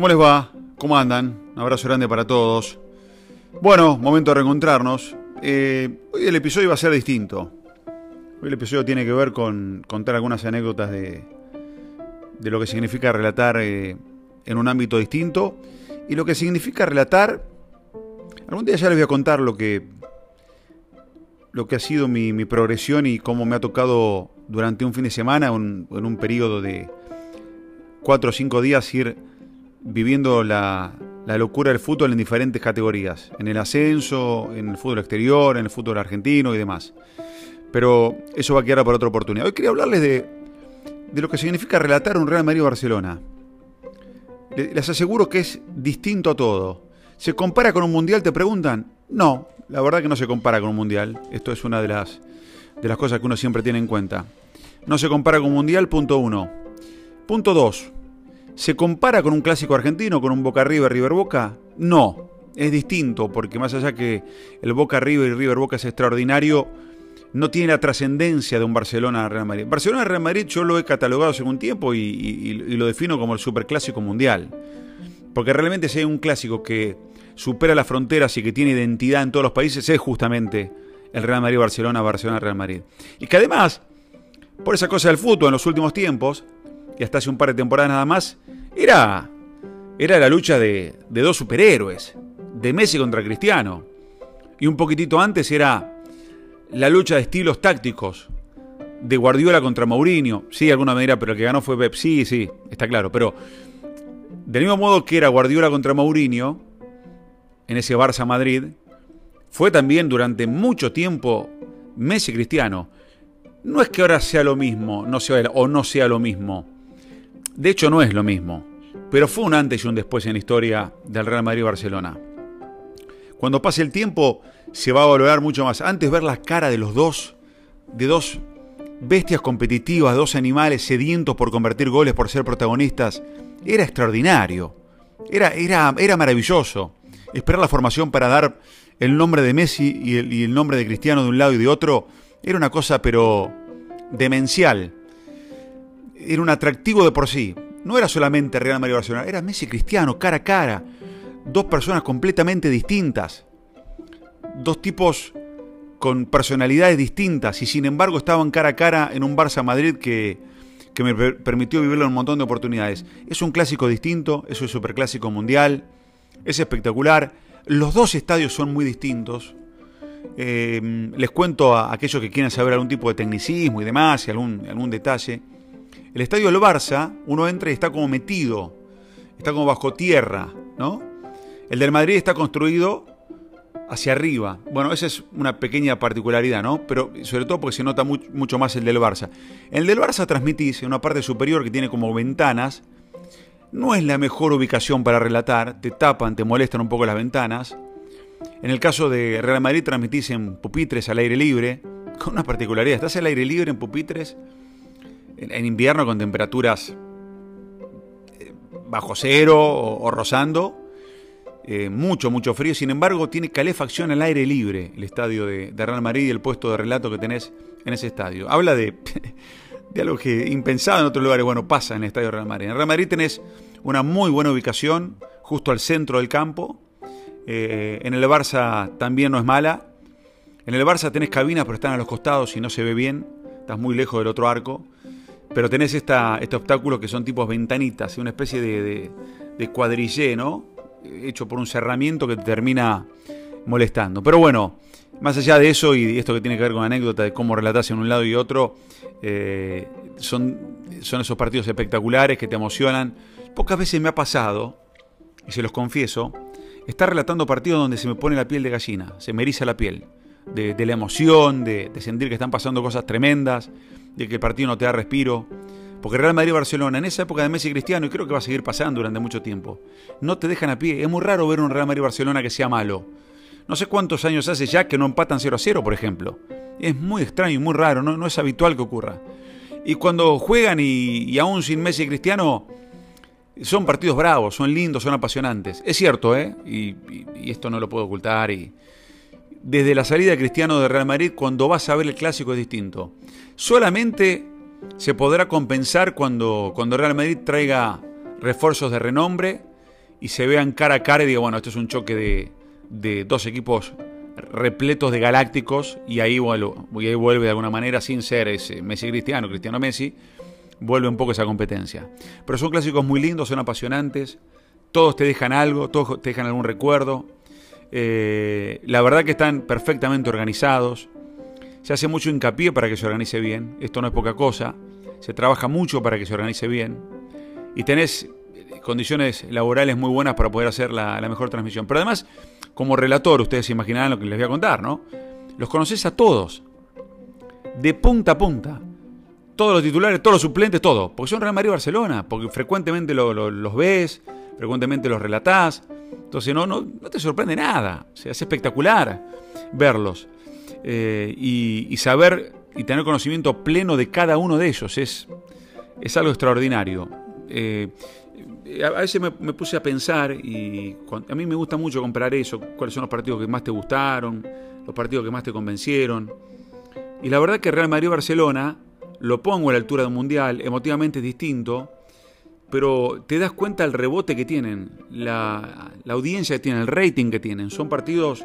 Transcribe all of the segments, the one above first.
¿Cómo les va? ¿Cómo andan? Un abrazo grande para todos. Bueno, momento de reencontrarnos. Eh, hoy el episodio va a ser distinto. Hoy el episodio tiene que ver con contar algunas anécdotas de, de lo que significa relatar eh, en un ámbito distinto y lo que significa relatar. Algún día ya les voy a contar lo que, lo que ha sido mi, progresión y cómo me ha tocado durante un fin de semana, en un periodo de cuatro o cinco días, ir viviendo la, la locura del fútbol en diferentes categorías, en el ascenso, en el fútbol exterior, en el fútbol argentino y demás. Pero eso va a quedar para otra oportunidad. Hoy quería hablarles de, de lo que significa relatar un Real Madrid-Barcelona. Les aseguro que es distinto a todo. ¿Se compara con un mundial? Te preguntan. No, la verdad que no se compara con un mundial. Esto es una de las, de las cosas que uno siempre tiene en cuenta. No se compara con un mundial, punto uno. Punto dos. ¿Se compara con un clásico argentino, con un Boca River, River Boca? No, es distinto, porque más allá que el Boca River y River Boca es extraordinario, no tiene la trascendencia de un Barcelona-Real Madrid. Barcelona-Real Madrid yo lo he catalogado hace un tiempo y, y, y lo defino como el superclásico mundial. Porque realmente si hay un clásico que supera las fronteras y que tiene identidad en todos los países, es justamente el Real Madrid-Barcelona, Barcelona-Real Madrid. Y que además, por esa cosa del fútbol en los últimos tiempos, y hasta hace un par de temporadas nada más, era, era la lucha de, de dos superhéroes, de Messi contra Cristiano. Y un poquitito antes era la lucha de estilos tácticos, de Guardiola contra Mourinho. Sí, de alguna manera, pero el que ganó fue Pep. Sí, sí, está claro. Pero del mismo modo que era Guardiola contra Mourinho, en ese Barça Madrid, fue también durante mucho tiempo Messi Cristiano. No es que ahora sea lo mismo, no sea, o no sea lo mismo. De hecho, no es lo mismo, pero fue un antes y un después en la historia del Real Madrid-Barcelona. Cuando pase el tiempo, se va a valorar mucho más. Antes ver la cara de los dos, de dos bestias competitivas, dos animales sedientos por convertir goles, por ser protagonistas, era extraordinario. Era, era, era maravilloso. Esperar la formación para dar el nombre de Messi y el, y el nombre de Cristiano de un lado y de otro era una cosa, pero demencial era un atractivo de por sí. No era solamente Real Madrid Barcelona, era Messi Cristiano, cara a cara. Dos personas completamente distintas. Dos tipos con personalidades distintas y sin embargo estaban cara a cara en un Barça Madrid que, que me permitió vivirlo en un montón de oportunidades. Es un clásico distinto, es un superclásico mundial, es espectacular. Los dos estadios son muy distintos. Eh, les cuento a aquellos que quieran saber algún tipo de tecnicismo y demás, y algún, algún detalle. El estadio del Barça, uno entra y está como metido, está como bajo tierra, ¿no? El del Madrid está construido hacia arriba. Bueno, esa es una pequeña particularidad, ¿no? Pero sobre todo porque se nota mucho más el del Barça. El del Barça transmitís en una parte superior que tiene como ventanas. No es la mejor ubicación para relatar, te tapan, te molestan un poco las ventanas. En el caso de Real Madrid transmitís en pupitres al aire libre, con una particularidad. Estás al aire libre en pupitres en invierno con temperaturas eh, bajo cero o, rozando, eh, mucho, mucho frío. Sin embargo, tiene calefacción al aire libre el estadio de, de, Real Madrid y el puesto de relato que tenés en ese estadio. Habla de, de algo que impensado en otros lugares, bueno, pasa en el estadio de Real Madrid. En Real Madrid tenés una muy buena ubicación, justo al centro del campo. Eh, en el Barça también no es mala. En el Barça tenés cabinas, pero están a los costados y no se ve bien. Estás muy lejos del otro arco. Pero tenés esta, este obstáculo que son tipos ventanitas, una especie de, de, cuadrillé, ¿no? Hecho por un cerramiento que te termina molestando. Pero bueno, más allá de eso y esto que tiene que ver con la anécdota de cómo relatás en un lado y otro, eh, son, esos partidos espectaculares que te emocionan. Pocas veces me ha pasado, y se los confieso, estar relatando partidos donde se me pone la piel de gallina, se me eriza la piel, de, la emoción, de sentir que están pasando cosas tremendas que el partido no te da respiro. Porque Real Madrid-Barcelona, en esa época de Messi y Cristiano, y creo que va a seguir pasando durante mucho tiempo, no te dejan a pie. Es muy raro ver un Real Madrid-Barcelona que sea malo. No sé cuántos años hace ya que no empatan 0 a 0, por ejemplo. Es muy extraño y muy raro, no, no es habitual que ocurra. Y cuando juegan y, aún sin Messi y Cristiano, son partidos bravos, son lindos, son apasionantes. Es cierto, ¿eh? Y, y, y esto no lo puedo ocultar. Y desde la salida de Cristiano de Real Madrid, cuando vas a ver el clásico es distinto solamente se podrá compensar cuando, cuando Real Madrid traiga refuerzos de renombre y se vean cara a cara y diga, bueno, esto es un choque de, de dos equipos repletos de galácticos y ahí, y ahí vuelve de alguna manera, sin ser ese Messi Cristiano, Cristiano Messi, vuelve un poco esa competencia. Pero son clásicos muy lindos, son apasionantes, todos te dejan algo, todos te dejan algún recuerdo. Eh, la verdad que están perfectamente organizados. Se hace mucho hincapié para que se organice bien. Esto no es poca cosa. Se trabaja mucho para que se organice bien. Y tenés condiciones laborales muy buenas para poder hacer la, mejor transmisión. Pero además, como relator, ustedes se imaginarán lo que les voy a contar, ¿no? Los conoces a todos. De punta a punta. Todos los titulares, todos los suplentes, todo. Porque son Real Madrid Barcelona. Porque frecuentemente los ves, frecuentemente los relatás. Entonces no, no, no te sorprende nada. Se hace espectacular verlos. Eh, y, saber y tener conocimiento pleno de cada uno de ellos es, es algo extraordinario. Eh, a veces me, puse a pensar y a mí me gusta mucho comprar eso, cuáles son los partidos que más te gustaron, los partidos que más te convencieron. Y la verdad que Real Madrid-Barcelona lo pongo a la altura de un mundial, emotivamente es distinto, pero te das cuenta el rebote que tienen, la, audiencia que tienen, el rating que tienen. Son partidos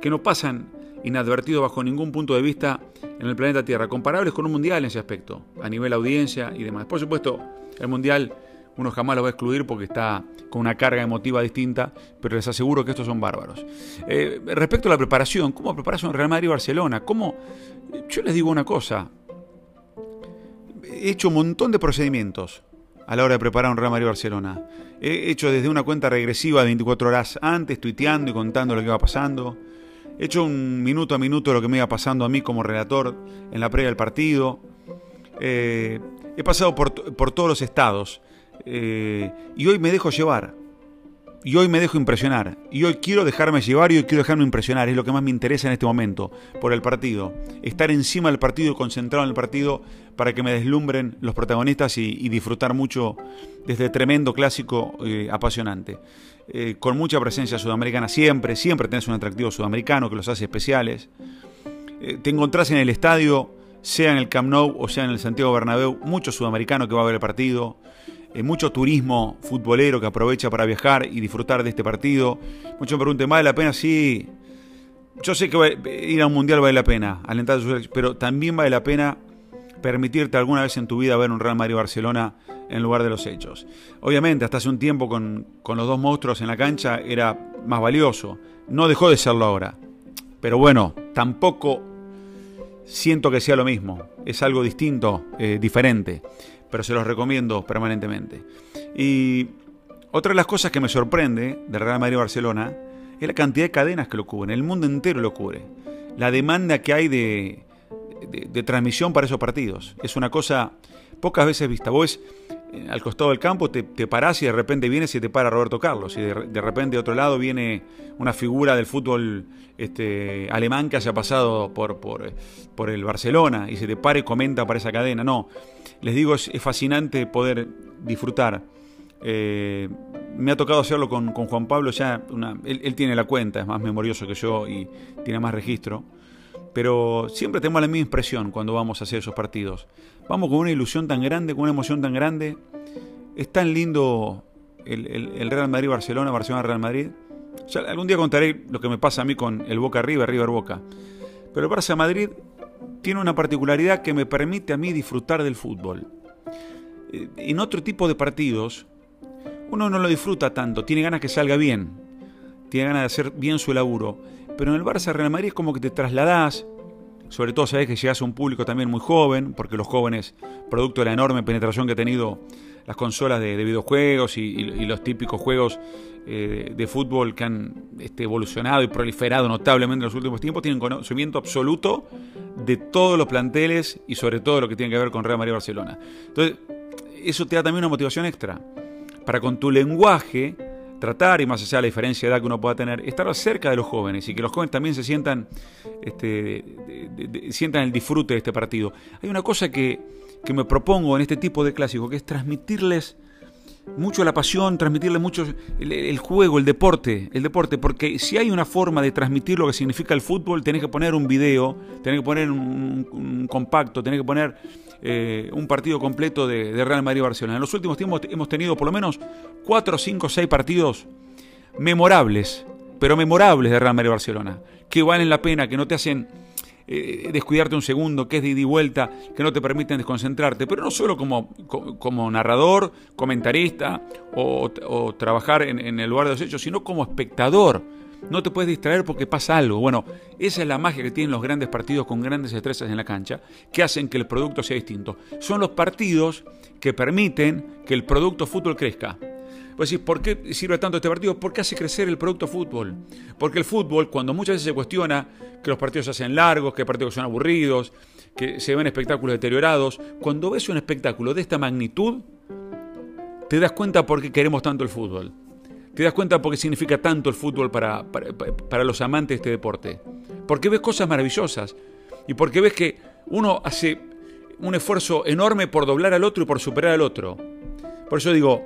que no pasan inadvertidos bajo ningún punto de vista en el planeta Tierra, comparables con un mundial en ese aspecto, a nivel audiencia y demás. Por supuesto, el mundial uno jamás lo va a excluir porque está con una carga emotiva distinta, pero les aseguro que estos son bárbaros. Eh, respecto a la preparación, ¿cómo preparas un Real Madrid Barcelona? ¿Cómo? Yo les digo una cosa. He hecho un montón de procedimientos a la hora de preparar un Real Madrid Barcelona. He hecho desde una cuenta regresiva de 24 horas antes, tuiteando y contando lo que iba pasando. He hecho un minuto a minuto lo que me iba pasando a mí como relator en la previa del partido. Eh, he pasado por, por todos los estados. Eh, y hoy me dejo llevar. Y hoy me dejo impresionar. Y hoy quiero dejarme llevar y hoy quiero dejarme impresionar. Es lo que más me interesa en este momento por el partido. Estar encima del partido y concentrado en el partido para que me deslumbren los protagonistas y, disfrutar mucho de este tremendo clásico eh, apasionante. Eh, con mucha presencia sudamericana siempre. Siempre tenés un atractivo sudamericano que los hace especiales. te encontrás en el estadio, sea en el Camp Nou o sea en el Santiago Bernabéu, mucho sudamericano que va a ver el partido. Eh, mucho turismo futbolero que aprovecha para viajar y disfrutar de este partido. Muchos me preguntan, ¿vale la pena? Sí. Yo sé que ir a un mundial vale la pena, alentar pero también vale la pena permitirte alguna vez en tu vida ver un Real Madrid-Barcelona en lugar de los hechos. Obviamente, hasta hace un tiempo con, con los dos monstruos en la cancha era más valioso. No dejó de serlo ahora. Pero bueno, tampoco siento que sea lo mismo. Es algo distinto, eh, diferente pero se los recomiendo permanentemente. Y otra de las cosas que me sorprende de Real Madrid Barcelona es la cantidad de cadenas que lo cubren, el mundo entero lo cubre. La demanda que hay de, de, transmisión para esos partidos. Es una cosa pocas veces vista. Vos eh, al costado del campo te, te, parás y de repente vienes y te para Roberto Carlos. Y de, repente de otro lado viene una figura del fútbol este, alemán que haya pasado por, por, por el Barcelona y se te para y comenta para esa cadena. No, les digo, es, fascinante poder disfrutar. Eh, me ha tocado hacerlo con, Juan Pablo, ya él, tiene la cuenta, es más memorioso que yo y tiene más registro. Pero siempre tenemos la misma impresión cuando vamos a hacer esos partidos. Vamos con una ilusión tan grande, con una emoción tan grande. Es tan lindo el, Real Madrid-Barcelona, Barcelona-Real Madrid. algún día contaré lo que me pasa a mí con el Boca River, River Boca. Pero el Barça Madrid tiene una particularidad que me permite a mí disfrutar del fútbol. Eh, en otro tipo de partidos, uno no lo disfruta tanto, tiene ganas que salga bien, tiene ganas de hacer bien su laburo. Pero en el Barça Real Madrid es como que te trasladás, sobre todo sabés que llegas a un público también muy joven, porque los jóvenes, producto de la enorme penetración que ha tenido las consolas de, videojuegos y, los típicos juegos eh, de fútbol que han este, evolucionado y proliferado notablemente en los últimos tiempos, tienen conocimiento absoluto de todos los planteles y sobre todo lo que tiene que ver con Real Madrid Barcelona. Entonces, eso te da también una motivación extra para con tu lenguaje tratar, y más allá de la diferencia de edad que uno pueda tener, estar cerca de los jóvenes y que los jóvenes también se sientan, este, sientan el disfrute de este partido. Hay una cosa que, que me propongo en este tipo de clásicos, que es transmitirles mucho la pasión, transmitirle mucho el, juego, el deporte, el deporte, porque si hay una forma de transmitir lo que significa el fútbol, tenés que poner un video, tenés que poner un, compacto, tenés que poner eh, un partido completo de, Real Madrid-Barcelona. En los últimos tiempos hemos tenido por lo menos 4, 5, 6 partidos memorables, pero memorables de Real Madrid-Barcelona, que valen la pena, que no te hacen eh, descuidarte un segundo, que es de ida y vuelta, que no te permiten desconcentrarte, pero no solo como, como narrador, comentarista o, trabajar en, en, el lugar de los hechos, sino como espectador. No te puedes distraer porque pasa algo. Bueno, esa es la magia que tienen los grandes partidos con grandes estrellas en la cancha, que hacen que el producto sea distinto. Son los partidos que permiten que el producto fútbol crezca. Pues decir, ¿por qué sirve tanto este partido? Porque hace crecer el producto fútbol. Porque el fútbol, cuando muchas veces se cuestiona que los partidos se hacen largos, que partidos son aburridos, que se ven espectáculos deteriorados, cuando ves un espectáculo de esta magnitud, te das cuenta por qué queremos tanto el fútbol. Te das cuenta por qué significa tanto el fútbol para, para, los amantes de este deporte. Porque ves cosas maravillosas. Y porque ves que uno hace un esfuerzo enorme por doblar al otro y por superar al otro. Por eso digo,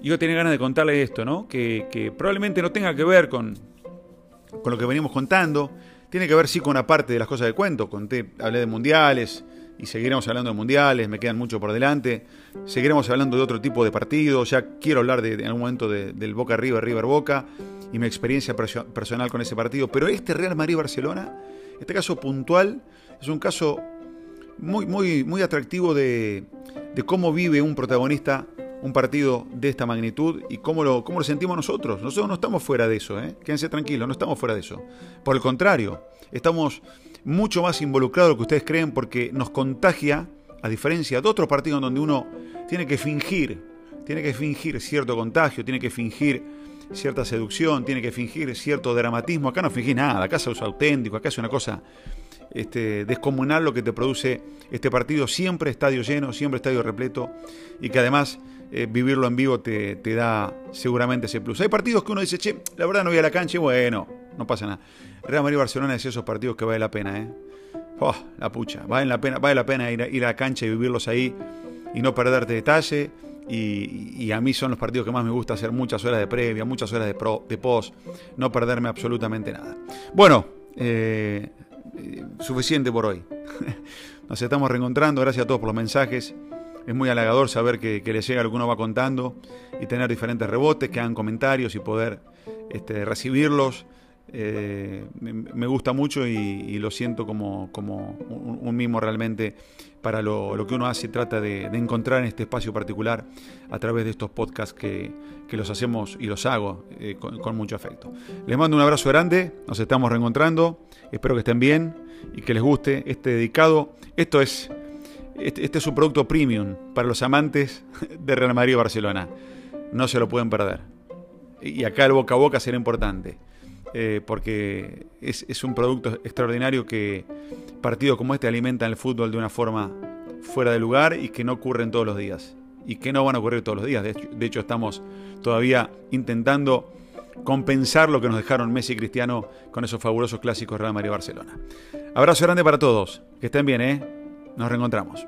yo tenía ganas de contarle esto, ¿no? Que, probablemente no tenga que ver con, con, lo que venimos contando. Tiene que ver sí con una parte de las cosas que cuento. Conté, hablé de mundiales y seguiremos hablando de mundiales, me quedan mucho por delante. Seguiremos hablando de otro tipo de partidos. Ya quiero hablar de, en algún momento del Boca River, River Boca y mi experiencia personal con ese partido. Pero este Real Madrid-Barcelona, este caso puntual, es un caso muy, muy, muy atractivo de, de cómo vive un protagonista un partido de esta magnitud y cómo lo, cómo lo sentimos nosotros. Nosotros no estamos fuera de eso, ¿eh? quédense tranquilos, no estamos fuera de eso. Por el contrario, estamos mucho más involucrados de lo que ustedes creen porque nos contagia, a diferencia de otros partidos donde uno tiene que fingir, tiene que fingir cierto contagio, tiene que fingir cierta seducción, tiene que fingir cierto dramatismo. Acá no fingís nada, acá es auténtico, acá es una cosa este, descomunal lo que te produce este partido. Siempre estadio lleno, siempre estadio repleto y que además eh, vivirlo en vivo te, da seguramente ese plus. Hay partidos que uno dice, che, la verdad no voy a la cancha y bueno, no pasa nada. Real Madrid Barcelona es esos partidos que vale la pena, ¿eh? Oh, la pucha, vale la pena, vale la pena ir a, ir a la cancha y vivirlos ahí y no perderte detalle. Y, a mí son los partidos que más me gusta hacer muchas horas de previa, muchas horas de, pro, de post, no perderme absolutamente nada. Bueno, eh, eh, suficiente por hoy. Nos estamos reencontrando, gracias a todos por los mensajes es muy halagador saber que, que les llega lo que uno va contando y tener diferentes rebotes, que hagan comentarios y poder este, recibirlos. Eh, me, gusta mucho y, lo siento como, como un, mimo realmente para lo, que uno hace trata de, encontrar en este espacio particular a través de estos podcasts que, los hacemos y los hago eh, con, con, mucho afecto. Les mando un abrazo grande, nos estamos reencontrando, espero que estén bien y que les guste este dedicado. Esto es este, este, es un producto premium para los amantes de Real Madrid y Barcelona. No se lo pueden perder. Y acá el boca a boca será importante. Eh, porque es, un producto extraordinario que partidos como este alimentan el fútbol de una forma fuera de lugar y que no ocurren todos los días. Y que no van a ocurrir todos los días. De hecho, de hecho estamos todavía intentando compensar lo que nos dejaron Messi y Cristiano con esos fabulosos clásicos Real Madrid y Barcelona. Abrazo grande para todos. Que estén bien, ¿eh? Nos reencontramos.